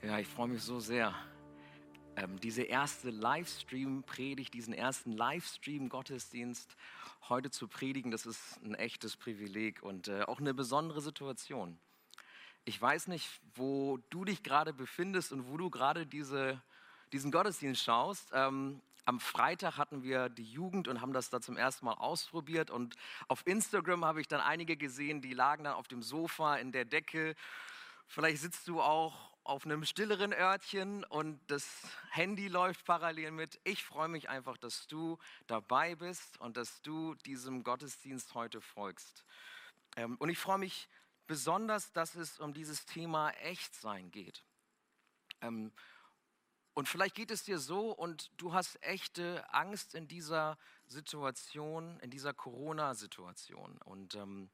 Ja, ich freue mich so sehr. Ähm, diese erste Livestream-Predigt, diesen ersten Livestream-Gottesdienst heute zu predigen, das ist ein echtes Privileg und äh, auch eine besondere Situation. Ich weiß nicht, wo du dich gerade befindest und wo du gerade diese, diesen Gottesdienst schaust. Ähm, am Freitag hatten wir die Jugend und haben das da zum ersten Mal ausprobiert. Und auf Instagram habe ich dann einige gesehen, die lagen dann auf dem Sofa in der Decke. Vielleicht sitzt du auch auf einem stilleren Örtchen und das Handy läuft parallel mit. Ich freue mich einfach, dass du dabei bist und dass du diesem Gottesdienst heute folgst. Ähm, und ich freue mich besonders, dass es um dieses Thema Echtsein geht. Ähm, und vielleicht geht es dir so und du hast echte Angst in dieser Situation, in dieser Corona-Situation. Und ähm,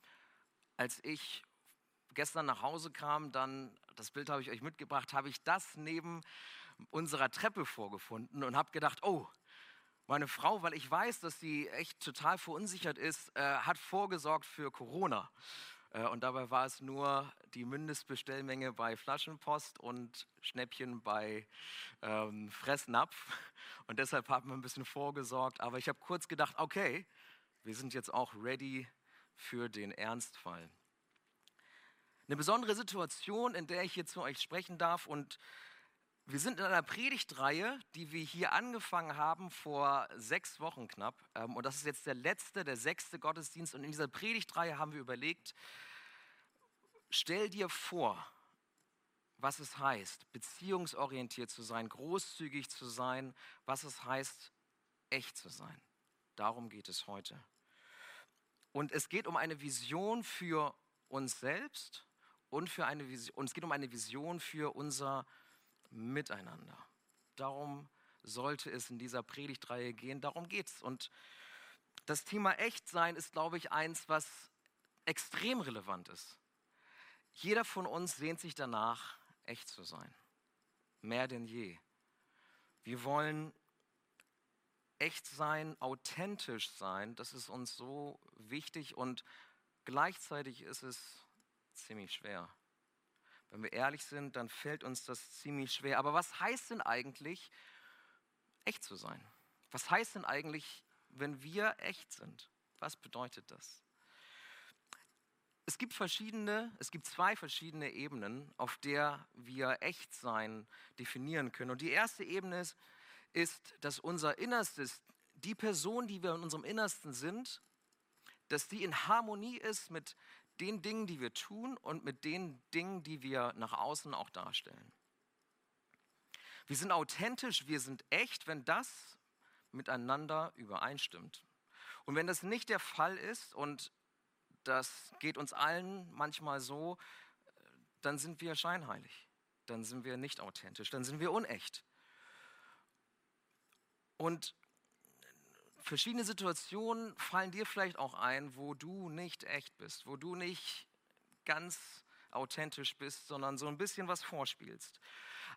als ich gestern nach Hause kam, dann, das Bild habe ich euch mitgebracht, habe ich das neben unserer Treppe vorgefunden und habe gedacht, oh, meine Frau, weil ich weiß, dass sie echt total verunsichert ist, äh, hat vorgesorgt für Corona. Äh, und dabei war es nur die Mindestbestellmenge bei Flaschenpost und Schnäppchen bei ähm, Fressnapf. Und deshalb haben wir ein bisschen vorgesorgt. Aber ich habe kurz gedacht, okay, wir sind jetzt auch ready für den Ernstfall. Eine besondere Situation, in der ich hier zu euch sprechen darf. Und wir sind in einer Predigtreihe, die wir hier angefangen haben vor sechs Wochen knapp. Ähm, und das ist jetzt der letzte, der sechste Gottesdienst. Und in dieser Predigtreihe haben wir überlegt, stell dir vor, was es heißt, beziehungsorientiert zu sein, großzügig zu sein, was es heißt, echt zu sein. Darum geht es heute. Und es geht um eine Vision für uns selbst und, für eine Vision, und es geht um eine Vision für unser Miteinander. Darum sollte es in dieser Predigtreihe gehen, darum geht es. Und das Thema Echtsein ist, glaube ich, eins, was extrem relevant ist. Jeder von uns sehnt sich danach, echt zu sein. Mehr denn je. Wir wollen echt sein, authentisch sein. Das ist uns so wichtig und gleichzeitig ist es ziemlich schwer. Wenn wir ehrlich sind, dann fällt uns das ziemlich schwer. Aber was heißt denn eigentlich, echt zu sein? Was heißt denn eigentlich, wenn wir echt sind? Was bedeutet das? Es gibt verschiedene, es gibt zwei verschiedene Ebenen, auf der wir Echtsein definieren können. Und die erste Ebene ist, ist, dass unser Innerstes, die Person, die wir in unserem Innersten sind, dass die in Harmonie ist mit den Dingen, die wir tun und mit den Dingen, die wir nach außen auch darstellen. Wir sind authentisch, wir sind echt, wenn das miteinander übereinstimmt. Und wenn das nicht der Fall ist, und das geht uns allen manchmal so, dann sind wir scheinheilig, dann sind wir nicht authentisch, dann sind wir unecht. Und verschiedene Situationen fallen dir vielleicht auch ein, wo du nicht echt bist, wo du nicht ganz authentisch bist, sondern so ein bisschen was vorspielst.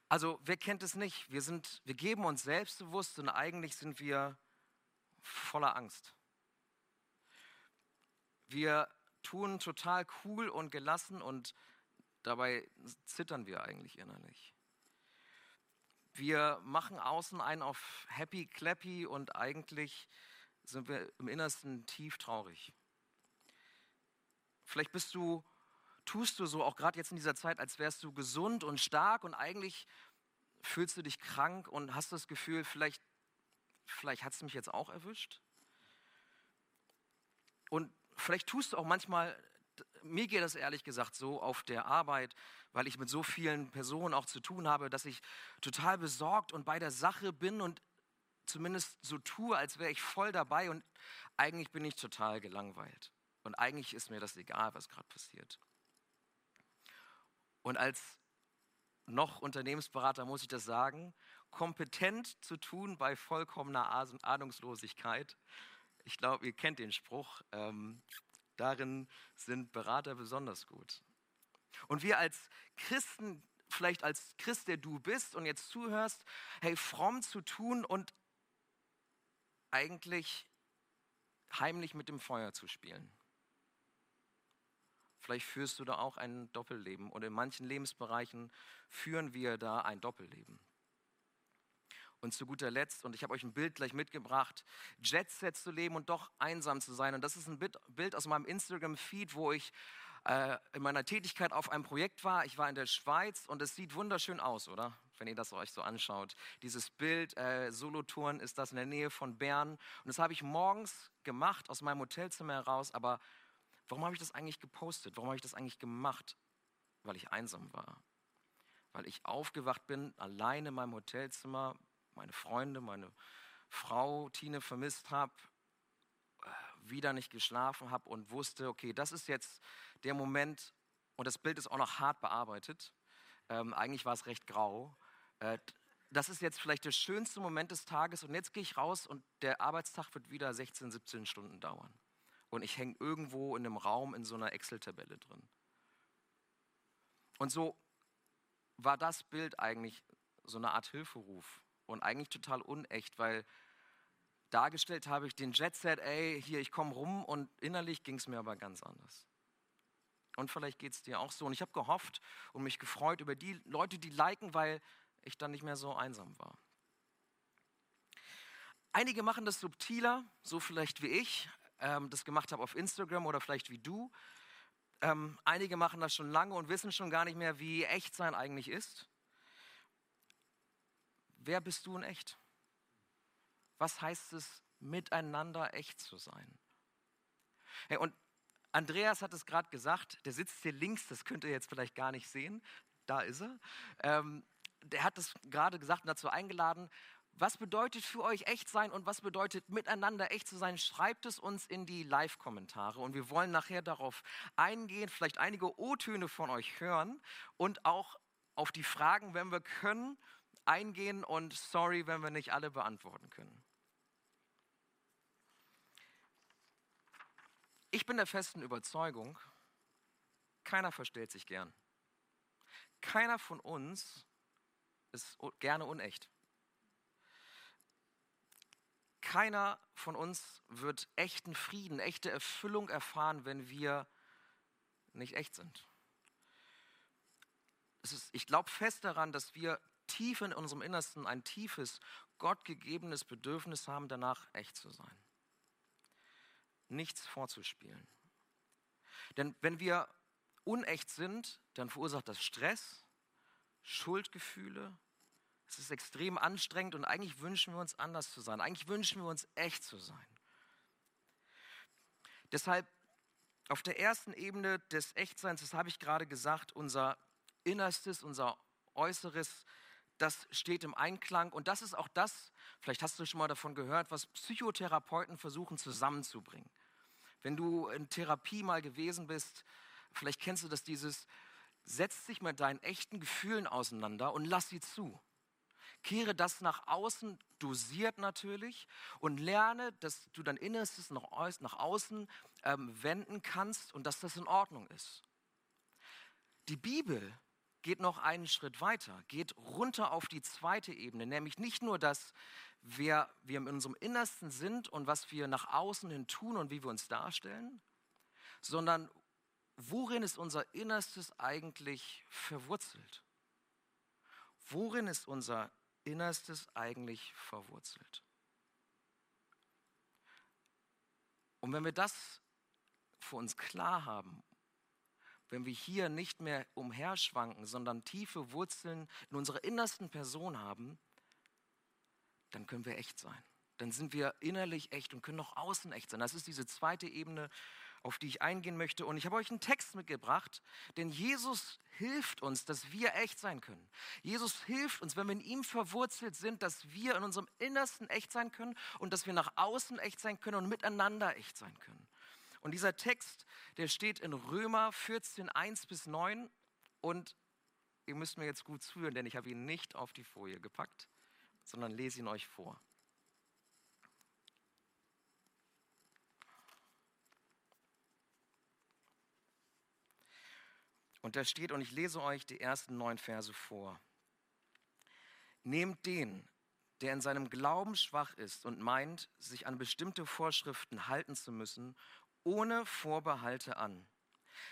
Also wer kennt es nicht? Wir, sind, wir geben uns selbstbewusst und eigentlich sind wir voller Angst. Wir tun total cool und gelassen und dabei zittern wir eigentlich innerlich. Wir machen außen einen auf happy, clappy und eigentlich sind wir im Innersten tief traurig. Vielleicht bist du, tust du so auch gerade jetzt in dieser Zeit, als wärst du gesund und stark und eigentlich fühlst du dich krank und hast das Gefühl, vielleicht, vielleicht hat es mich jetzt auch erwischt. Und vielleicht tust du auch manchmal mir geht das ehrlich gesagt so auf der Arbeit, weil ich mit so vielen Personen auch zu tun habe, dass ich total besorgt und bei der Sache bin und zumindest so tue, als wäre ich voll dabei und eigentlich bin ich total gelangweilt. Und eigentlich ist mir das egal, was gerade passiert. Und als noch Unternehmensberater muss ich das sagen, kompetent zu tun bei vollkommener Ahnungslosigkeit. Ich glaube, ihr kennt den Spruch. Ähm, Darin sind Berater besonders gut. Und wir als Christen, vielleicht als Christ, der du bist und jetzt zuhörst, hey, fromm zu tun und eigentlich heimlich mit dem Feuer zu spielen. Vielleicht führst du da auch ein Doppelleben und in manchen Lebensbereichen führen wir da ein Doppelleben. Und zu guter Letzt, und ich habe euch ein Bild gleich mitgebracht, Jetset zu leben und doch einsam zu sein. Und das ist ein Bild aus meinem Instagram-Feed, wo ich äh, in meiner Tätigkeit auf einem Projekt war. Ich war in der Schweiz und es sieht wunderschön aus, oder? Wenn ihr das euch so anschaut. Dieses Bild, äh, Solothurn ist das in der Nähe von Bern. Und das habe ich morgens gemacht aus meinem Hotelzimmer heraus. Aber warum habe ich das eigentlich gepostet? Warum habe ich das eigentlich gemacht? Weil ich einsam war. Weil ich aufgewacht bin, alleine in meinem Hotelzimmer, meine Freunde, meine Frau Tine vermisst habe, äh, wieder nicht geschlafen habe und wusste, okay, das ist jetzt der Moment, und das Bild ist auch noch hart bearbeitet, ähm, eigentlich war es recht grau, äh, das ist jetzt vielleicht der schönste Moment des Tages und jetzt gehe ich raus und der Arbeitstag wird wieder 16, 17 Stunden dauern. Und ich hänge irgendwo in einem Raum in so einer Excel-Tabelle drin. Und so war das Bild eigentlich so eine Art Hilferuf und eigentlich total unecht, weil dargestellt habe ich den Jet-Set, ey, hier, ich komme rum und innerlich ging es mir aber ganz anders. Und vielleicht geht es dir auch so. Und ich habe gehofft und mich gefreut über die Leute, die liken, weil ich dann nicht mehr so einsam war. Einige machen das subtiler, so vielleicht wie ich ähm, das gemacht habe auf Instagram oder vielleicht wie du. Ähm, einige machen das schon lange und wissen schon gar nicht mehr, wie echt sein eigentlich ist. Wer bist du in echt? Was heißt es, miteinander echt zu sein? Hey, und Andreas hat es gerade gesagt, der sitzt hier links, das könnt ihr jetzt vielleicht gar nicht sehen. Da ist er. Ähm, der hat es gerade gesagt und dazu eingeladen. Was bedeutet für euch echt sein und was bedeutet miteinander echt zu sein? Schreibt es uns in die Live-Kommentare und wir wollen nachher darauf eingehen, vielleicht einige O-Töne von euch hören und auch auf die Fragen, wenn wir können, eingehen und sorry, wenn wir nicht alle beantworten können. Ich bin der festen Überzeugung, keiner verstellt sich gern. Keiner von uns ist gerne unecht. Keiner von uns wird echten Frieden, echte Erfüllung erfahren, wenn wir nicht echt sind. Ist, ich glaube fest daran, dass wir tief in unserem Innersten ein tiefes, gottgegebenes Bedürfnis haben, danach echt zu sein nichts vorzuspielen. Denn wenn wir unecht sind, dann verursacht das Stress, Schuldgefühle. Es ist extrem anstrengend und eigentlich wünschen wir uns anders zu sein. Eigentlich wünschen wir uns echt zu sein. Deshalb auf der ersten Ebene des Echtseins, das habe ich gerade gesagt, unser Innerstes, unser Äußeres, das steht im Einklang. Und das ist auch das, vielleicht hast du schon mal davon gehört, was Psychotherapeuten versuchen zusammenzubringen. Wenn du in Therapie mal gewesen bist, vielleicht kennst du das dieses, setz dich mit deinen echten Gefühlen auseinander und lass sie zu. Kehre das nach außen, dosiert natürlich, und lerne, dass du dein Innerstes nach außen ähm, wenden kannst und dass das in Ordnung ist. Die Bibel geht noch einen Schritt weiter, geht runter auf die zweite Ebene, nämlich nicht nur das, wer wir in unserem Innersten sind und was wir nach außen hin tun und wie wir uns darstellen, sondern worin ist unser Innerstes eigentlich verwurzelt? Worin ist unser Innerstes eigentlich verwurzelt? Und wenn wir das für uns klar haben, wenn wir hier nicht mehr umherschwanken, sondern tiefe Wurzeln in unserer innersten Person haben, dann können wir echt sein. Dann sind wir innerlich echt und können auch außen echt sein. Das ist diese zweite Ebene, auf die ich eingehen möchte. Und ich habe euch einen Text mitgebracht, denn Jesus hilft uns, dass wir echt sein können. Jesus hilft uns, wenn wir in ihm verwurzelt sind, dass wir in unserem Innersten echt sein können und dass wir nach außen echt sein können und miteinander echt sein können. Und dieser Text, der steht in Römer 14, 1 bis 9. Und ihr müsst mir jetzt gut zuhören, denn ich habe ihn nicht auf die Folie gepackt sondern lese ihn euch vor. Und da steht, und ich lese euch die ersten neun Verse vor. Nehmt den, der in seinem Glauben schwach ist und meint, sich an bestimmte Vorschriften halten zu müssen, ohne Vorbehalte an.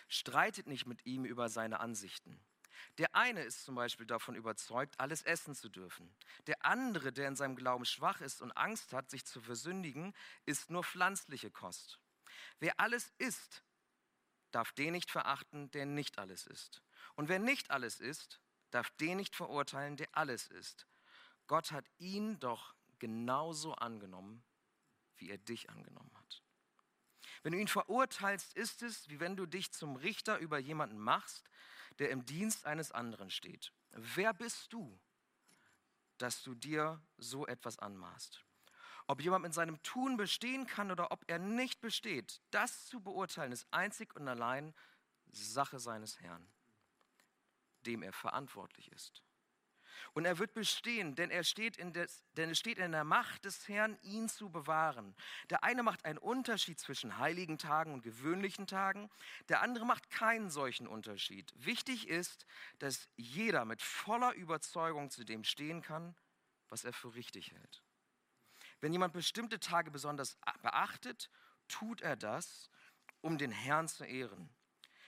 Streitet nicht mit ihm über seine Ansichten. Der eine ist zum Beispiel davon überzeugt, alles essen zu dürfen. Der andere, der in seinem Glauben schwach ist und Angst hat, sich zu versündigen, isst nur pflanzliche Kost. Wer alles isst, darf den nicht verachten, der nicht alles isst. Und wer nicht alles isst, darf den nicht verurteilen, der alles isst. Gott hat ihn doch genauso angenommen, wie er dich angenommen hat. Wenn du ihn verurteilst, ist es, wie wenn du dich zum Richter über jemanden machst, der im Dienst eines anderen steht. Wer bist du, dass du dir so etwas anmaßt? Ob jemand in seinem Tun bestehen kann oder ob er nicht besteht, das zu beurteilen, ist einzig und allein Sache seines Herrn, dem er verantwortlich ist. Und er wird bestehen, denn er steht in, des, denn es steht in der Macht des Herrn, ihn zu bewahren. Der eine macht einen Unterschied zwischen heiligen Tagen und gewöhnlichen Tagen, der andere macht keinen solchen Unterschied. Wichtig ist, dass jeder mit voller Überzeugung zu dem stehen kann, was er für richtig hält. Wenn jemand bestimmte Tage besonders beachtet, tut er das, um den Herrn zu ehren.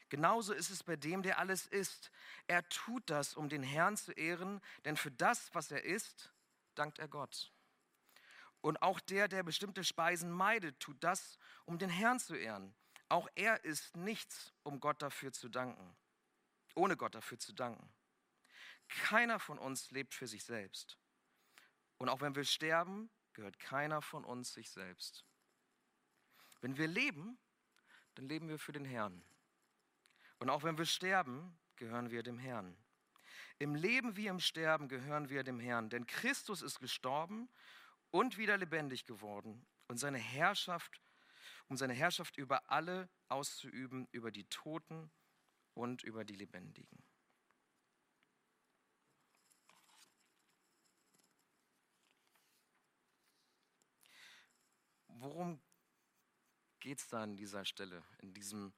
Genauso ist es bei dem, der alles ist. Er tut das, um den Herrn zu ehren, denn für das, was er ist, dankt er Gott. Und auch der, der bestimmte Speisen meidet, tut das, um den Herrn zu ehren. Auch er ist nichts, um Gott dafür zu danken, ohne Gott dafür zu danken. Keiner von uns lebt für sich selbst. Und auch wenn wir sterben, gehört keiner von uns sich selbst. Wenn wir leben, dann leben wir für den Herrn. Und auch wenn wir sterben, gehören wir dem Herrn. Im Leben wie im Sterben gehören wir dem Herrn, denn Christus ist gestorben und wieder lebendig geworden und seine Herrschaft, um seine Herrschaft über alle auszuüben, über die Toten und über die Lebendigen. Worum geht es da an dieser Stelle, in diesem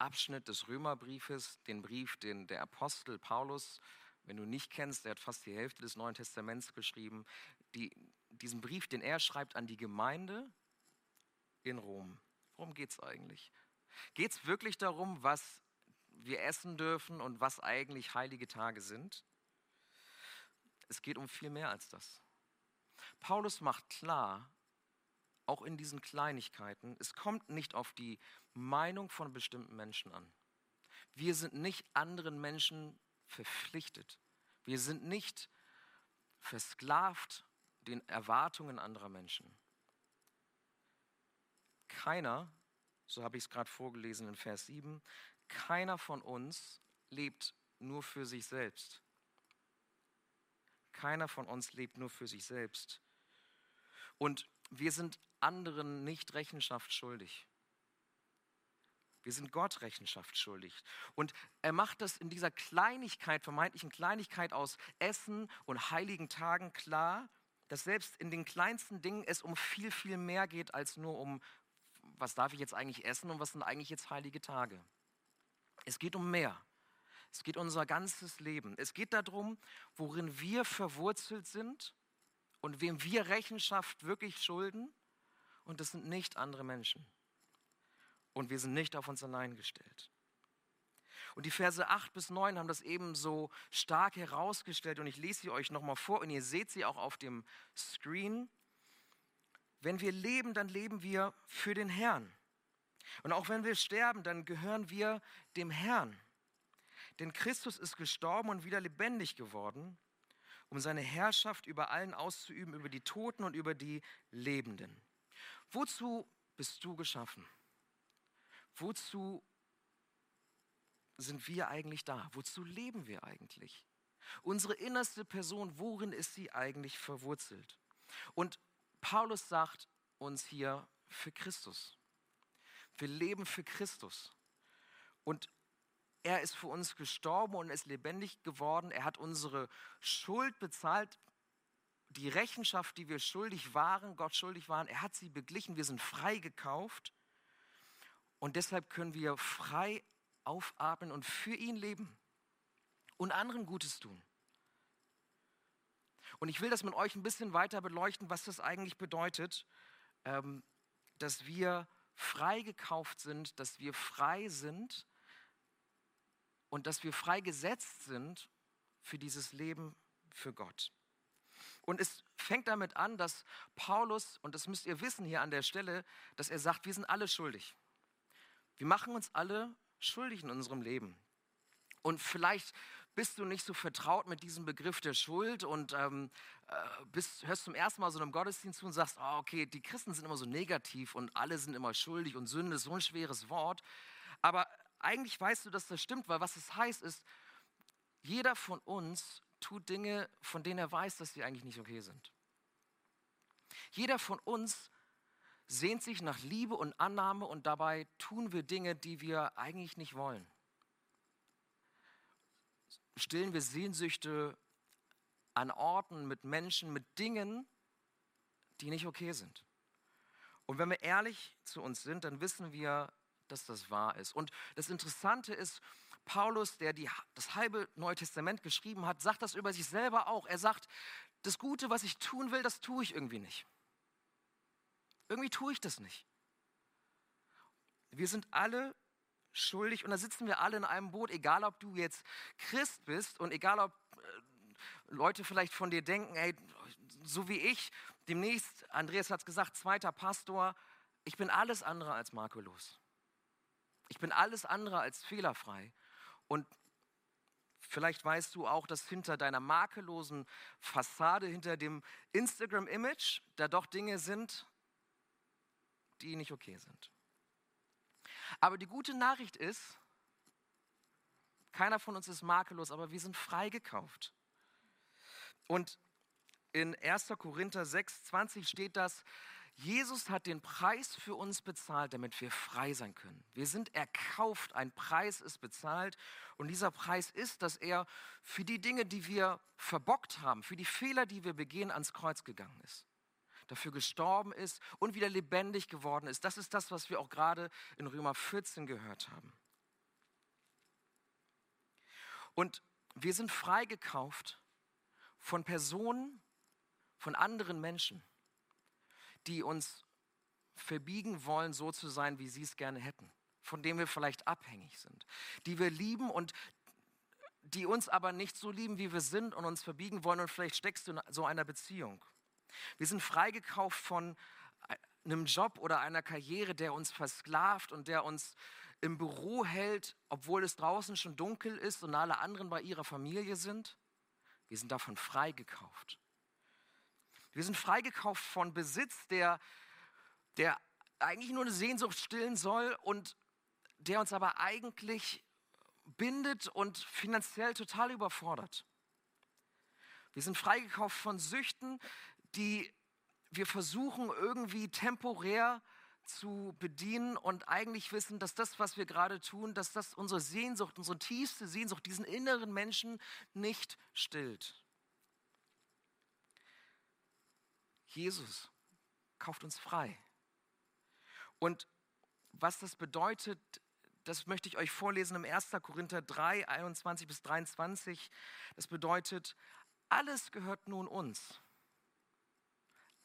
Abschnitt des Römerbriefes, den Brief, den der Apostel Paulus, wenn du nicht kennst, der hat fast die Hälfte des Neuen Testaments geschrieben, die, diesen Brief, den er schreibt an die Gemeinde in Rom. Worum geht es eigentlich? Geht es wirklich darum, was wir essen dürfen und was eigentlich heilige Tage sind? Es geht um viel mehr als das. Paulus macht klar, auch in diesen Kleinigkeiten, es kommt nicht auf die Meinung von bestimmten Menschen an. Wir sind nicht anderen Menschen verpflichtet. Wir sind nicht versklavt den Erwartungen anderer Menschen. Keiner, so habe ich es gerade vorgelesen in Vers 7, keiner von uns lebt nur für sich selbst. Keiner von uns lebt nur für sich selbst. Und wir sind anderen nicht Rechenschaft schuldig. Wir sind Gott Rechenschaft schuldig. Und er macht das in dieser Kleinigkeit, vermeintlichen Kleinigkeit aus Essen und heiligen Tagen klar, dass selbst in den kleinsten Dingen es um viel, viel mehr geht als nur um, was darf ich jetzt eigentlich essen und was sind eigentlich jetzt heilige Tage. Es geht um mehr. Es geht um unser ganzes Leben. Es geht darum, worin wir verwurzelt sind und wem wir Rechenschaft wirklich schulden. Und das sind nicht andere Menschen. Und wir sind nicht auf uns allein gestellt. Und die Verse 8 bis 9 haben das eben so stark herausgestellt und ich lese sie euch nochmal vor und ihr seht sie auch auf dem Screen. Wenn wir leben, dann leben wir für den Herrn. Und auch wenn wir sterben, dann gehören wir dem Herrn. Denn Christus ist gestorben und wieder lebendig geworden, um seine Herrschaft über allen auszuüben, über die Toten und über die Lebenden. Wozu bist du geschaffen? Wozu sind wir eigentlich da? Wozu leben wir eigentlich? Unsere innerste Person, worin ist sie eigentlich verwurzelt? Und Paulus sagt uns hier für Christus. Wir leben für Christus. Und er ist für uns gestorben und ist lebendig geworden. Er hat unsere Schuld bezahlt, die Rechenschaft, die wir schuldig waren, Gott schuldig waren. Er hat sie beglichen. Wir sind frei gekauft. Und deshalb können wir frei aufatmen und für ihn leben und anderen Gutes tun. Und ich will das mit euch ein bisschen weiter beleuchten, was das eigentlich bedeutet, ähm, dass wir frei gekauft sind, dass wir frei sind, und dass wir freigesetzt sind für dieses Leben für Gott. Und es fängt damit an, dass Paulus, und das müsst ihr wissen hier an der Stelle, dass er sagt, wir sind alle schuldig. Wir machen uns alle schuldig in unserem Leben. Und vielleicht bist du nicht so vertraut mit diesem Begriff der Schuld und ähm, äh, bist, hörst zum ersten Mal so einem Gottesdienst zu und sagst, oh, okay, die Christen sind immer so negativ und alle sind immer schuldig und Sünde ist so ein schweres Wort. Aber eigentlich weißt du, dass das stimmt, weil was es heißt ist, jeder von uns tut Dinge, von denen er weiß, dass sie eigentlich nicht okay sind. Jeder von uns sehnt sich nach Liebe und Annahme und dabei tun wir Dinge, die wir eigentlich nicht wollen. Stillen wir Sehnsüchte an Orten, mit Menschen, mit Dingen, die nicht okay sind. Und wenn wir ehrlich zu uns sind, dann wissen wir, dass das wahr ist. Und das Interessante ist, Paulus, der die, das halbe Neue Testament geschrieben hat, sagt das über sich selber auch. Er sagt, das Gute, was ich tun will, das tue ich irgendwie nicht. Irgendwie tue ich das nicht. Wir sind alle schuldig und da sitzen wir alle in einem Boot, egal ob du jetzt Christ bist und egal ob äh, Leute vielleicht von dir denken, ey, so wie ich, demnächst, Andreas hat es gesagt, zweiter Pastor, ich bin alles andere als makellos. Ich bin alles andere als fehlerfrei. Und vielleicht weißt du auch, dass hinter deiner makellosen Fassade, hinter dem Instagram-Image, da doch Dinge sind, die nicht okay sind. Aber die gute Nachricht ist, keiner von uns ist makellos, aber wir sind freigekauft. Und in 1. Korinther 6, 20 steht das, Jesus hat den Preis für uns bezahlt, damit wir frei sein können. Wir sind erkauft, ein Preis ist bezahlt und dieser Preis ist, dass er für die Dinge, die wir verbockt haben, für die Fehler, die wir begehen, ans Kreuz gegangen ist. Dafür gestorben ist und wieder lebendig geworden ist. Das ist das, was wir auch gerade in Römer 14 gehört haben. Und wir sind freigekauft von Personen, von anderen Menschen die uns verbiegen wollen, so zu sein, wie sie es gerne hätten, von denen wir vielleicht abhängig sind, die wir lieben und die uns aber nicht so lieben, wie wir sind und uns verbiegen wollen und vielleicht steckst du in so einer Beziehung. Wir sind freigekauft von einem Job oder einer Karriere, der uns versklavt und der uns im Büro hält, obwohl es draußen schon dunkel ist und alle anderen bei ihrer Familie sind. Wir sind davon freigekauft. Wir sind freigekauft von Besitz, der, der eigentlich nur eine Sehnsucht stillen soll und der uns aber eigentlich bindet und finanziell total überfordert. Wir sind freigekauft von Süchten, die wir versuchen irgendwie temporär zu bedienen und eigentlich wissen, dass das, was wir gerade tun, dass das unsere Sehnsucht, unsere tiefste Sehnsucht, diesen inneren Menschen nicht stillt. Jesus kauft uns frei. Und was das bedeutet, das möchte ich euch vorlesen im 1. Korinther 3, 21 bis 23. Das bedeutet, alles gehört nun uns.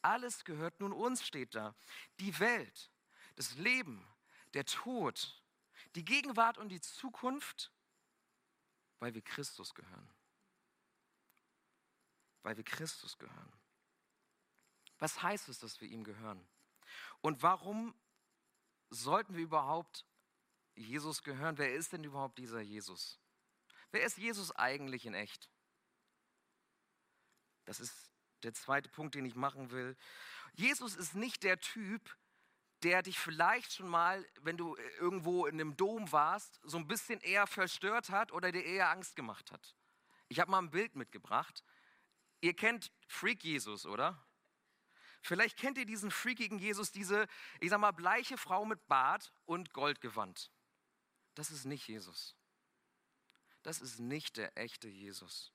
Alles gehört nun uns, steht da. Die Welt, das Leben, der Tod, die Gegenwart und die Zukunft, weil wir Christus gehören. Weil wir Christus gehören. Was heißt es, dass wir ihm gehören? Und warum sollten wir überhaupt Jesus gehören? Wer ist denn überhaupt dieser Jesus? Wer ist Jesus eigentlich in echt? Das ist der zweite Punkt, den ich machen will. Jesus ist nicht der Typ, der dich vielleicht schon mal, wenn du irgendwo in einem Dom warst, so ein bisschen eher verstört hat oder dir eher Angst gemacht hat. Ich habe mal ein Bild mitgebracht. Ihr kennt Freak Jesus, oder? Vielleicht kennt ihr diesen freakigen Jesus, diese, ich sag mal, bleiche Frau mit Bart und Goldgewand. Das ist nicht Jesus. Das ist nicht der echte Jesus.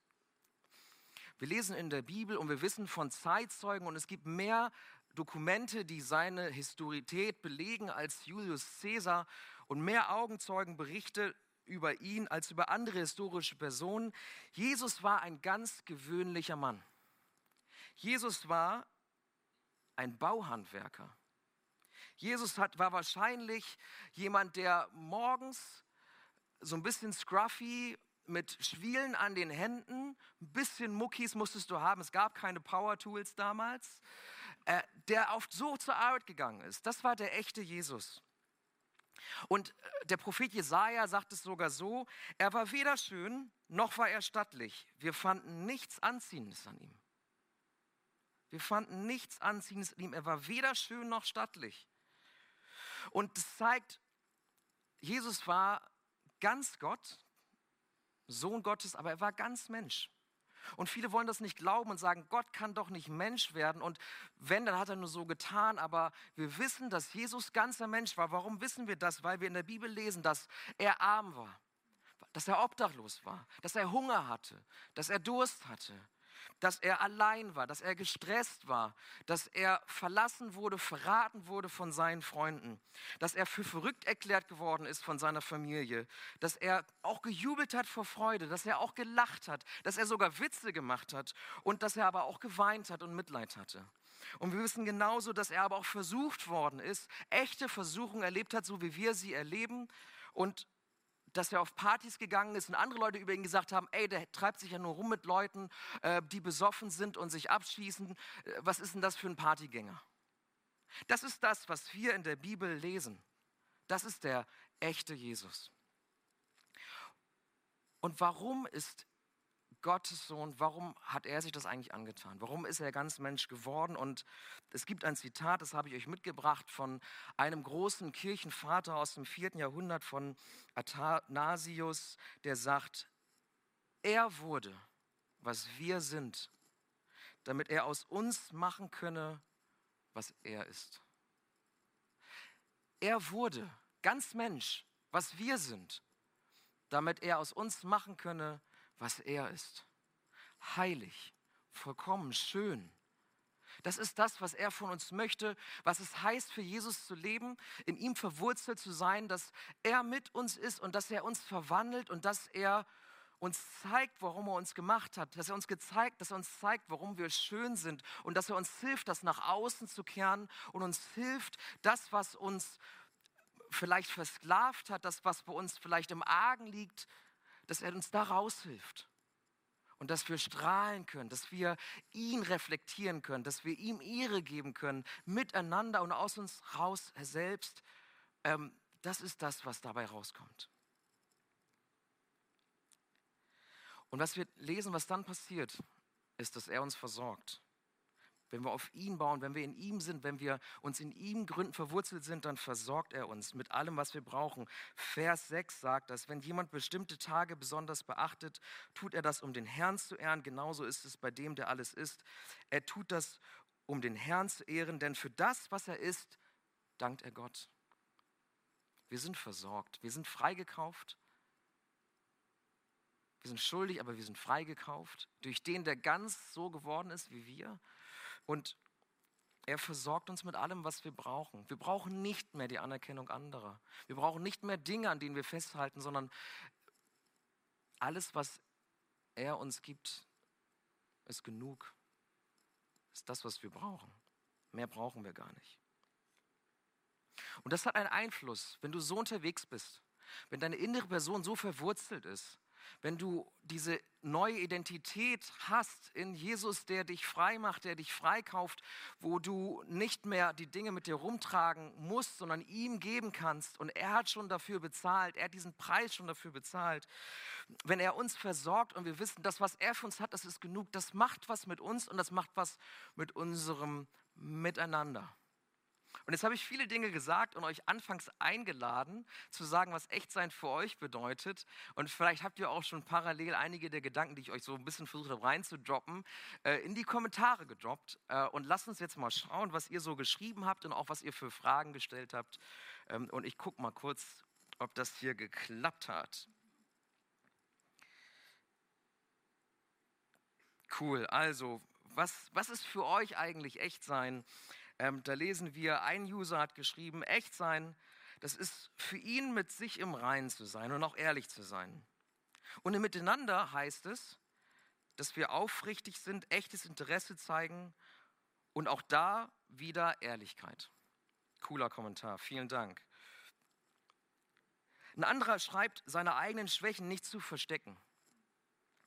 Wir lesen in der Bibel und wir wissen von Zeitzeugen und es gibt mehr Dokumente, die seine Historität belegen als Julius Caesar und mehr Augenzeugenberichte über ihn als über andere historische Personen. Jesus war ein ganz gewöhnlicher Mann. Jesus war ein Bauhandwerker. Jesus hat, war wahrscheinlich jemand, der morgens so ein bisschen scruffy, mit Schwielen an den Händen, ein bisschen Muckis musstest du haben, es gab keine Power Tools damals, äh, der oft so zur Arbeit gegangen ist. Das war der echte Jesus. Und äh, der Prophet Jesaja sagt es sogar so: Er war weder schön noch war er stattlich. Wir fanden nichts Anziehendes an ihm. Wir fanden nichts Anziehendes an ihm. Er war weder schön noch stattlich. Und das zeigt, Jesus war ganz Gott, Sohn Gottes, aber er war ganz Mensch. Und viele wollen das nicht glauben und sagen, Gott kann doch nicht Mensch werden. Und wenn, dann hat er nur so getan. Aber wir wissen, dass Jesus ganzer Mensch war. Warum wissen wir das? Weil wir in der Bibel lesen, dass er arm war, dass er obdachlos war, dass er Hunger hatte, dass er Durst hatte, dass er allein war, dass er gestresst war, dass er verlassen wurde, verraten wurde von seinen Freunden, dass er für verrückt erklärt geworden ist von seiner Familie, dass er auch gejubelt hat vor Freude, dass er auch gelacht hat, dass er sogar Witze gemacht hat und dass er aber auch geweint hat und Mitleid hatte. Und wir wissen genauso, dass er aber auch versucht worden ist, echte Versuchungen erlebt hat, so wie wir sie erleben und dass er auf Partys gegangen ist und andere Leute über ihn gesagt haben, ey, der treibt sich ja nur rum mit Leuten, äh, die besoffen sind und sich abschießen. Äh, was ist denn das für ein Partygänger? Das ist das, was wir in der Bibel lesen. Das ist der echte Jesus. Und warum ist Gottes Sohn, warum hat er sich das eigentlich angetan? Warum ist er ganz Mensch geworden? Und es gibt ein Zitat, das habe ich euch mitgebracht von einem großen Kirchenvater aus dem vierten Jahrhundert von Athanasius, der sagt, er wurde, was wir sind, damit er aus uns machen könne, was er ist. Er wurde ganz Mensch, was wir sind, damit er aus uns machen könne, was er ist. Heilig, vollkommen, schön. Das ist das, was er von uns möchte, was es heißt, für Jesus zu leben, in ihm verwurzelt zu sein, dass er mit uns ist und dass er uns verwandelt und dass er uns zeigt, warum er uns gemacht hat, dass er uns gezeigt, dass er uns zeigt, warum wir schön sind und dass er uns hilft, das nach außen zu kehren und uns hilft, das, was uns vielleicht versklavt hat, das, was bei uns vielleicht im Argen liegt, dass er uns da raushilft. Und dass wir strahlen können, dass wir ihn reflektieren können, dass wir ihm Ehre geben können, miteinander und aus uns raus selbst. Ähm, das ist das, was dabei rauskommt. Und was wir lesen, was dann passiert, ist, dass er uns versorgt. Wenn wir auf ihn bauen, wenn wir in ihm sind, wenn wir uns in ihm gründen, verwurzelt sind, dann versorgt er uns mit allem, was wir brauchen. Vers 6 sagt dass wenn jemand bestimmte Tage besonders beachtet, tut er das, um den Herrn zu ehren. Genauso ist es bei dem, der alles ist. Er tut das, um den Herrn zu ehren, denn für das, was er ist, dankt er Gott. Wir sind versorgt, wir sind freigekauft. Wir sind schuldig, aber wir sind freigekauft durch den, der ganz so geworden ist wie wir. Und er versorgt uns mit allem, was wir brauchen. Wir brauchen nicht mehr die Anerkennung anderer. Wir brauchen nicht mehr Dinge, an denen wir festhalten, sondern alles, was er uns gibt, ist genug. Ist das, was wir brauchen. Mehr brauchen wir gar nicht. Und das hat einen Einfluss, wenn du so unterwegs bist, wenn deine innere Person so verwurzelt ist, wenn du diese neue Identität hast in Jesus, der dich frei macht, der dich freikauft, wo du nicht mehr die Dinge mit dir rumtragen musst, sondern ihm geben kannst und er hat schon dafür bezahlt, er hat diesen Preis schon dafür bezahlt. Wenn er uns versorgt und wir wissen, das, was er für uns hat, das ist genug, das macht was mit uns und das macht was mit unserem Miteinander. Und jetzt habe ich viele Dinge gesagt und euch anfangs eingeladen, zu sagen, was Echtsein für euch bedeutet. Und vielleicht habt ihr auch schon parallel einige der Gedanken, die ich euch so ein bisschen versucht habe reinzudroppen, äh, in die Kommentare gedroppt. Äh, und lasst uns jetzt mal schauen, was ihr so geschrieben habt und auch was ihr für Fragen gestellt habt. Ähm, und ich gucke mal kurz, ob das hier geklappt hat. Cool, also was, was ist für euch eigentlich Echtsein? Ähm, da lesen wir, ein User hat geschrieben, echt sein, das ist für ihn mit sich im Reinen zu sein und auch ehrlich zu sein. Und im Miteinander heißt es, dass wir aufrichtig sind, echtes Interesse zeigen und auch da wieder Ehrlichkeit. Cooler Kommentar, vielen Dank. Ein anderer schreibt, seine eigenen Schwächen nicht zu verstecken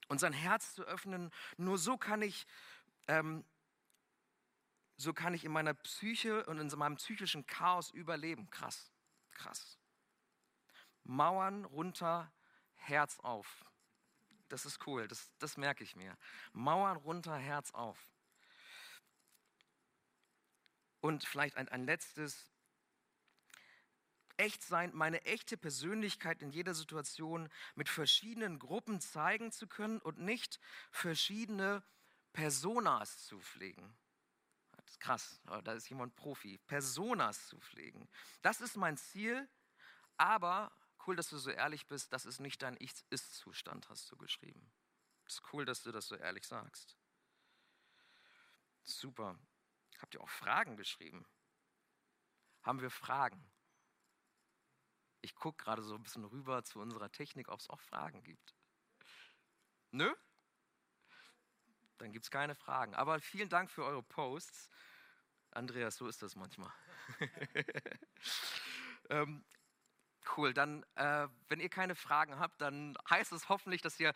und sein Herz zu öffnen. Nur so kann ich, ähm, so kann ich in meiner Psyche und in meinem psychischen Chaos überleben. Krass, krass. Mauern runter, Herz auf. Das ist cool, das, das merke ich mir. Mauern runter, Herz auf. Und vielleicht ein, ein letztes, echt sein, meine echte Persönlichkeit in jeder Situation mit verschiedenen Gruppen zeigen zu können und nicht verschiedene Personas zu pflegen. Ist krass, da ist jemand Profi. Personas zu pflegen. Das ist mein Ziel, aber cool, dass du so ehrlich bist, das ist nicht dein Ich-Ist-Zustand, hast du geschrieben. Es ist cool, dass du das so ehrlich sagst. Super. Habt ihr auch Fragen geschrieben? Haben wir Fragen? Ich gucke gerade so ein bisschen rüber zu unserer Technik, ob es auch Fragen gibt. Nö? Dann gibt es keine Fragen. Aber vielen Dank für eure Posts. Andreas, so ist das manchmal. ähm, cool, dann, äh, wenn ihr keine Fragen habt, dann heißt es hoffentlich, dass ihr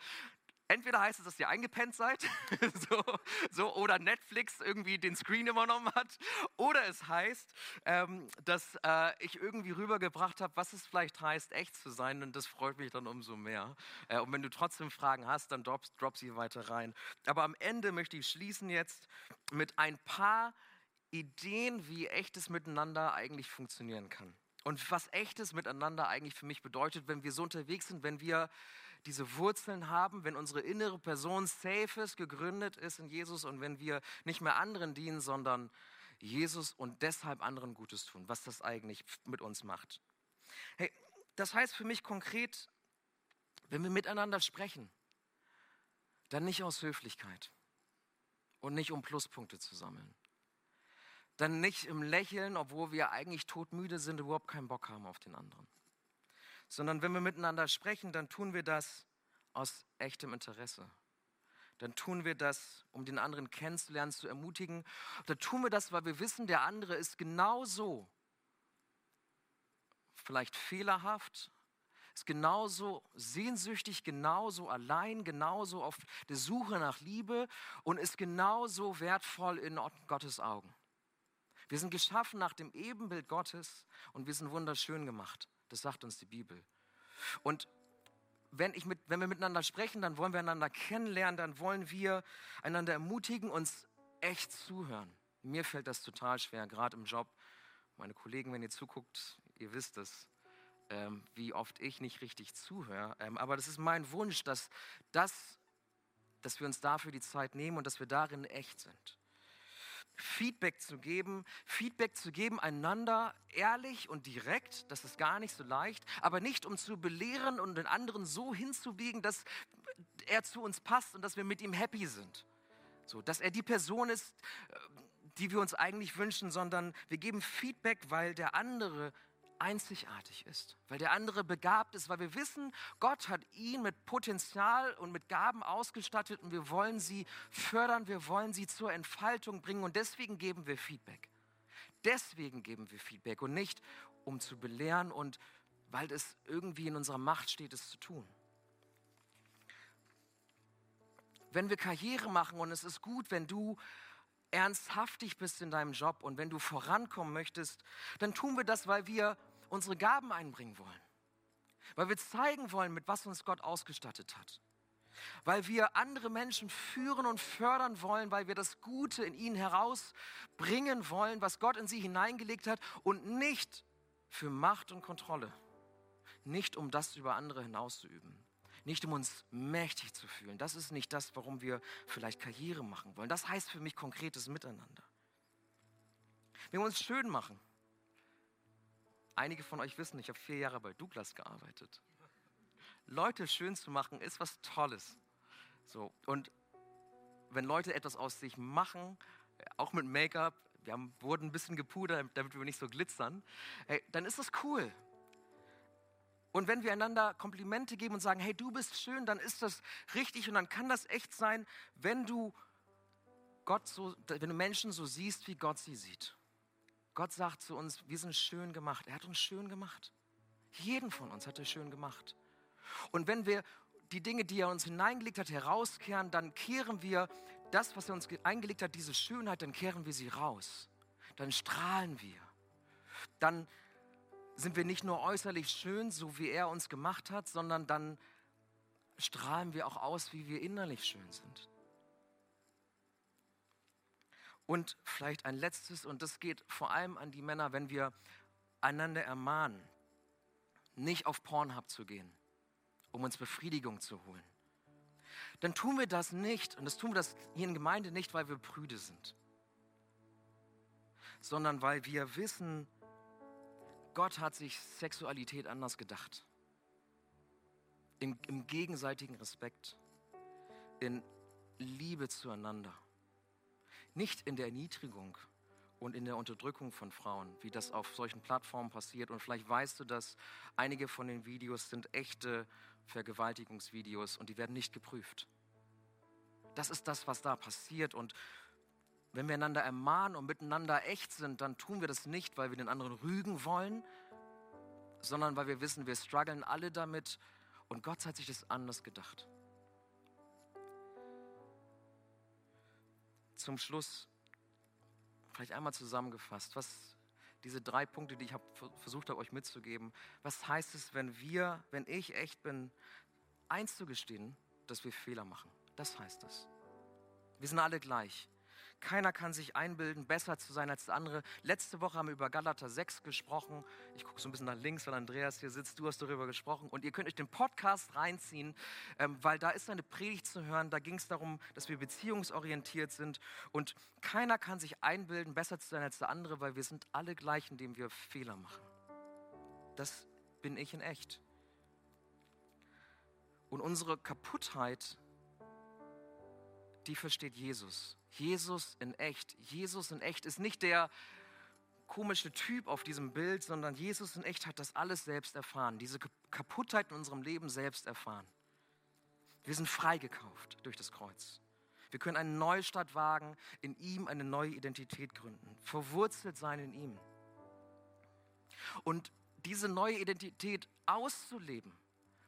entweder heißt es, dass ihr eingepennt seid, so, so, oder Netflix irgendwie den Screen übernommen hat, oder es heißt, ähm, dass äh, ich irgendwie rübergebracht habe, was es vielleicht heißt, echt zu sein, und das freut mich dann umso mehr. Äh, und wenn du trotzdem Fragen hast, dann drop, drop sie weiter rein. Aber am Ende möchte ich schließen jetzt mit ein paar Ideen, wie echtes Miteinander eigentlich funktionieren kann. Und was echtes Miteinander eigentlich für mich bedeutet, wenn wir so unterwegs sind, wenn wir diese Wurzeln haben, wenn unsere innere Person safe ist, gegründet ist in Jesus und wenn wir nicht mehr anderen dienen, sondern Jesus und deshalb anderen Gutes tun, was das eigentlich mit uns macht. Hey, das heißt für mich konkret, wenn wir miteinander sprechen, dann nicht aus Höflichkeit und nicht um Pluspunkte zu sammeln. Dann nicht im Lächeln, obwohl wir eigentlich todmüde sind, überhaupt keinen Bock haben auf den anderen sondern wenn wir miteinander sprechen, dann tun wir das aus echtem Interesse. Dann tun wir das, um den anderen kennenzulernen, zu ermutigen. Dann tun wir das, weil wir wissen, der andere ist genauso, vielleicht fehlerhaft, ist genauso sehnsüchtig, genauso allein, genauso auf der Suche nach Liebe und ist genauso wertvoll in Gottes Augen. Wir sind geschaffen nach dem Ebenbild Gottes und wir sind wunderschön gemacht. Das sagt uns die Bibel. Und wenn, ich mit, wenn wir miteinander sprechen, dann wollen wir einander kennenlernen, dann wollen wir einander ermutigen, uns echt zuhören. Mir fällt das total schwer, gerade im Job. Meine Kollegen, wenn ihr zuguckt, ihr wisst es, ähm, wie oft ich nicht richtig zuhöre. Ähm, aber das ist mein Wunsch, dass, das, dass wir uns dafür die Zeit nehmen und dass wir darin echt sind. Feedback zu geben, Feedback zu geben einander ehrlich und direkt, das ist gar nicht so leicht, aber nicht um zu belehren und den anderen so hinzubiegen, dass er zu uns passt und dass wir mit ihm happy sind. So, dass er die Person ist, äh, die wir uns eigentlich wünschen, sondern wir geben Feedback, weil der andere einzigartig ist, weil der andere begabt ist, weil wir wissen, Gott hat ihn mit Potenzial und mit Gaben ausgestattet und wir wollen sie fördern, wir wollen sie zur Entfaltung bringen und deswegen geben wir Feedback. Deswegen geben wir Feedback und nicht, um zu belehren und weil es irgendwie in unserer Macht steht, es zu tun. Wenn wir Karriere machen und es ist gut, wenn du ernsthaftig bist in deinem Job und wenn du vorankommen möchtest, dann tun wir das, weil wir unsere Gaben einbringen wollen. Weil wir zeigen wollen, mit was uns Gott ausgestattet hat. Weil wir andere Menschen führen und fördern wollen, weil wir das Gute in ihnen herausbringen wollen, was Gott in sie hineingelegt hat und nicht für Macht und Kontrolle. Nicht um das über andere hinauszuüben. Nicht um uns mächtig zu fühlen. Das ist nicht das, warum wir vielleicht Karriere machen wollen. Das heißt für mich konkretes Miteinander. Wir uns schön machen Einige von euch wissen, ich habe vier Jahre bei Douglas gearbeitet. Leute schön zu machen ist was Tolles. So, und wenn Leute etwas aus sich machen, auch mit Make-up, wir haben, wurden ein bisschen gepudert, damit wir nicht so glitzern, hey, dann ist das cool. Und wenn wir einander Komplimente geben und sagen, hey, du bist schön, dann ist das richtig und dann kann das echt sein, wenn du Gott so, wenn du Menschen so siehst, wie Gott sie sieht. Gott sagt zu uns, wir sind schön gemacht. Er hat uns schön gemacht. Jeden von uns hat er schön gemacht. Und wenn wir die Dinge, die er uns hineingelegt hat, herauskehren, dann kehren wir das, was er uns eingelegt hat, diese Schönheit, dann kehren wir sie raus. Dann strahlen wir. Dann sind wir nicht nur äußerlich schön, so wie er uns gemacht hat, sondern dann strahlen wir auch aus, wie wir innerlich schön sind. Und vielleicht ein letztes, und das geht vor allem an die Männer, wenn wir einander ermahnen, nicht auf Pornhub zu gehen, um uns Befriedigung zu holen. Dann tun wir das nicht, und das tun wir das hier in Gemeinde nicht, weil wir Brüde sind, sondern weil wir wissen, Gott hat sich Sexualität anders gedacht. Im, im gegenseitigen Respekt, in Liebe zueinander. Nicht in der Erniedrigung und in der Unterdrückung von Frauen, wie das auf solchen Plattformen passiert. Und vielleicht weißt du, dass einige von den Videos sind echte Vergewaltigungsvideos und die werden nicht geprüft. Das ist das, was da passiert. Und wenn wir einander ermahnen und miteinander echt sind, dann tun wir das nicht, weil wir den anderen rügen wollen, sondern weil wir wissen, wir strugglen alle damit und Gott hat sich das anders gedacht. Zum Schluss vielleicht einmal zusammengefasst, was diese drei Punkte, die ich hab, versucht habe, euch mitzugeben, was heißt es, wenn wir, wenn ich echt bin, einzugestehen, dass wir Fehler machen? Das heißt es. Wir sind alle gleich. Keiner kann sich einbilden, besser zu sein als der andere. Letzte Woche haben wir über Galater 6 gesprochen. Ich gucke so ein bisschen nach links, weil Andreas hier sitzt. Du hast darüber gesprochen. Und ihr könnt euch den Podcast reinziehen, ähm, weil da ist eine Predigt zu hören. Da ging es darum, dass wir beziehungsorientiert sind. Und keiner kann sich einbilden, besser zu sein als der andere, weil wir sind alle gleich, indem wir Fehler machen. Das bin ich in echt. Und unsere Kaputtheit die versteht Jesus. Jesus in echt. Jesus in echt ist nicht der komische Typ auf diesem Bild, sondern Jesus in echt hat das alles selbst erfahren, diese Kaputtheit in unserem Leben selbst erfahren. Wir sind freigekauft durch das Kreuz. Wir können eine neue Stadt wagen, in ihm eine neue Identität gründen, verwurzelt sein in ihm. Und diese neue Identität auszuleben,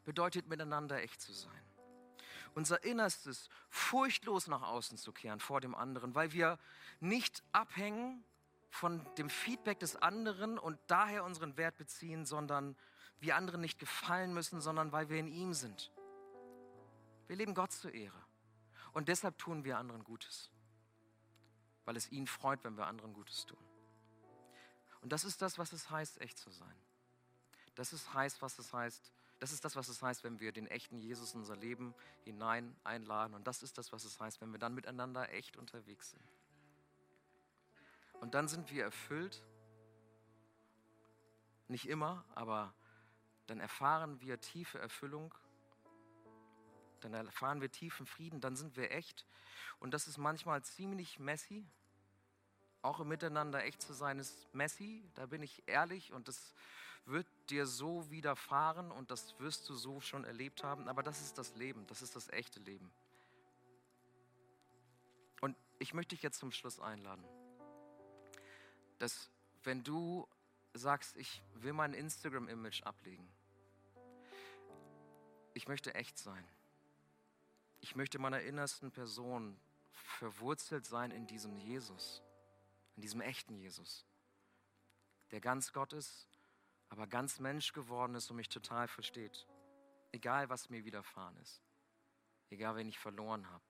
bedeutet miteinander echt zu sein unser Innerstes furchtlos nach außen zu kehren vor dem anderen, weil wir nicht abhängen von dem Feedback des anderen und daher unseren Wert beziehen, sondern wir anderen nicht gefallen müssen, sondern weil wir in ihm sind. Wir leben Gott zur Ehre. Und deshalb tun wir anderen Gutes, weil es ihn freut, wenn wir anderen Gutes tun. Und das ist das, was es heißt, echt zu sein. Das ist heißt, was es heißt, das ist das, was es heißt, wenn wir den echten Jesus in unser Leben hinein einladen. Und das ist das, was es heißt, wenn wir dann miteinander echt unterwegs sind. Und dann sind wir erfüllt. Nicht immer, aber dann erfahren wir tiefe Erfüllung. Dann erfahren wir tiefen Frieden. Dann sind wir echt. Und das ist manchmal ziemlich messy. Auch im Miteinander echt zu sein ist messy. Da bin ich ehrlich und das wird dir so widerfahren und das wirst du so schon erlebt haben. Aber das ist das Leben, das ist das echte Leben. Und ich möchte dich jetzt zum Schluss einladen, dass wenn du sagst, ich will mein Instagram-Image ablegen, ich möchte echt sein. Ich möchte meiner innersten Person verwurzelt sein in diesem Jesus, in diesem echten Jesus, der ganz Gott ist aber ganz Mensch geworden ist und mich total versteht. Egal, was mir widerfahren ist. Egal, wen ich verloren habe.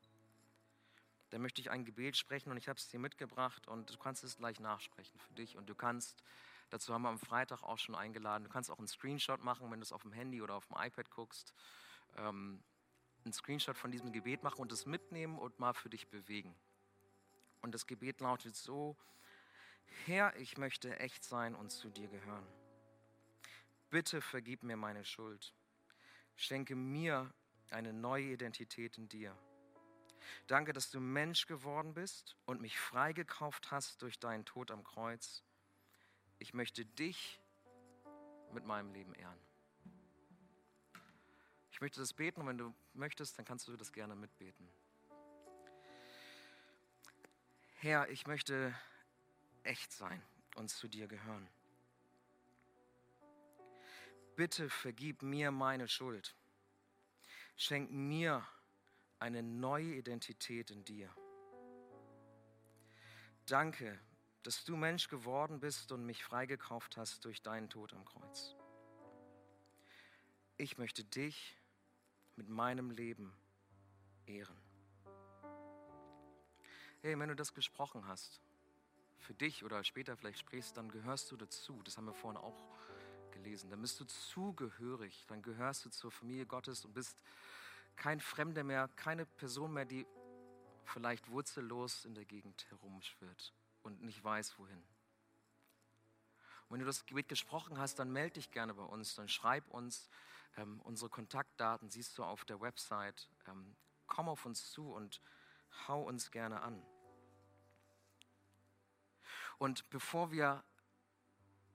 Da möchte ich ein Gebet sprechen und ich habe es dir mitgebracht und du kannst es gleich nachsprechen für dich und du kannst, dazu haben wir am Freitag auch schon eingeladen, du kannst auch einen Screenshot machen, wenn du es auf dem Handy oder auf dem iPad guckst, ähm, einen Screenshot von diesem Gebet machen und es mitnehmen und mal für dich bewegen. Und das Gebet lautet so, Herr, ich möchte echt sein und zu dir gehören. Bitte vergib mir meine Schuld. Schenke mir eine neue Identität in dir. Danke, dass du Mensch geworden bist und mich freigekauft hast durch deinen Tod am Kreuz. Ich möchte dich mit meinem Leben ehren. Ich möchte das beten und wenn du möchtest, dann kannst du das gerne mitbeten. Herr, ich möchte echt sein und zu dir gehören. Bitte vergib mir meine Schuld. Schenk mir eine neue Identität in dir. Danke, dass du Mensch geworden bist und mich freigekauft hast durch deinen Tod am Kreuz. Ich möchte dich mit meinem Leben ehren. Hey, wenn du das gesprochen hast, für dich oder später vielleicht sprichst, dann gehörst du dazu. Das haben wir vorhin auch gelesen. Dann bist du zugehörig, dann gehörst du zur Familie Gottes und bist kein Fremder mehr, keine Person mehr, die vielleicht wurzellos in der Gegend herumschwirrt und nicht weiß, wohin. Und wenn du das Gebet gesprochen hast, dann melde dich gerne bei uns, dann schreib uns. Ähm, unsere Kontaktdaten siehst du auf der Website. Ähm, komm auf uns zu und hau uns gerne an. Und bevor wir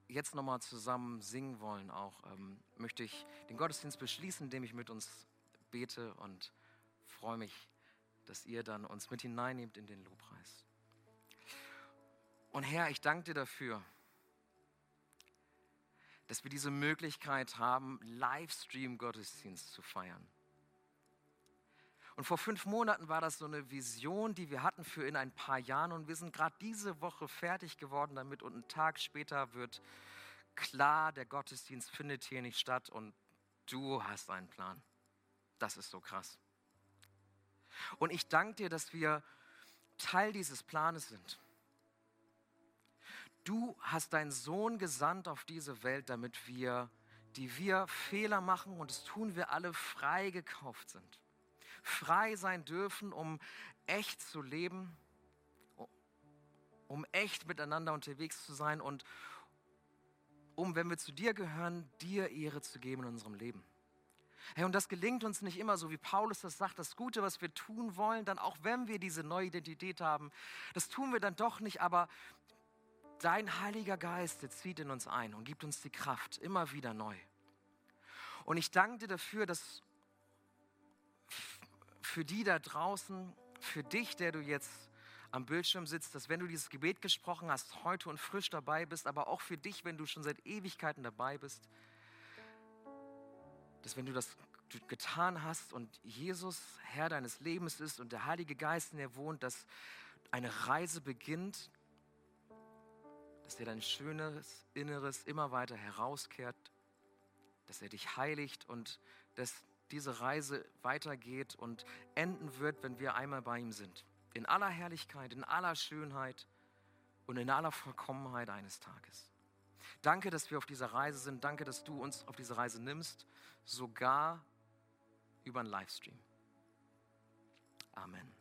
jetzt nochmal zusammen singen wollen, auch ähm, möchte ich den Gottesdienst beschließen, indem ich mit uns bete und freue mich, dass ihr dann uns mit hineinnehmt in den Lobpreis. Und Herr, ich danke dir dafür, dass wir diese Möglichkeit haben, Livestream-Gottesdienst zu feiern. Und vor fünf Monaten war das so eine Vision, die wir hatten für in ein paar Jahren. Und wir sind gerade diese Woche fertig geworden damit. Und einen Tag später wird klar, der Gottesdienst findet hier nicht statt und du hast einen Plan. Das ist so krass. Und ich danke dir, dass wir Teil dieses Planes sind. Du hast deinen Sohn gesandt auf diese Welt, damit wir, die wir Fehler machen, und das tun wir alle, frei gekauft sind. Frei sein dürfen, um echt zu leben, um echt miteinander unterwegs zu sein und um, wenn wir zu dir gehören, dir Ehre zu geben in unserem Leben. Hey, und das gelingt uns nicht immer so, wie Paulus das sagt. Das Gute, was wir tun wollen, dann auch wenn wir diese neue Identität haben, das tun wir dann doch nicht, aber dein Heiliger Geist, der zieht in uns ein und gibt uns die Kraft immer wieder neu. Und ich danke dir dafür, dass für die da draußen, für dich, der du jetzt am Bildschirm sitzt, dass wenn du dieses Gebet gesprochen hast, heute und frisch dabei bist, aber auch für dich, wenn du schon seit Ewigkeiten dabei bist, dass wenn du das getan hast und Jesus Herr deines Lebens ist und der Heilige Geist in dir wohnt, dass eine Reise beginnt, dass dir dein schönes Inneres immer weiter herauskehrt, dass er dich heiligt und dass diese Reise weitergeht und enden wird, wenn wir einmal bei ihm sind. In aller Herrlichkeit, in aller Schönheit und in aller Vollkommenheit eines Tages. Danke, dass wir auf dieser Reise sind. Danke, dass du uns auf diese Reise nimmst, sogar über einen Livestream. Amen.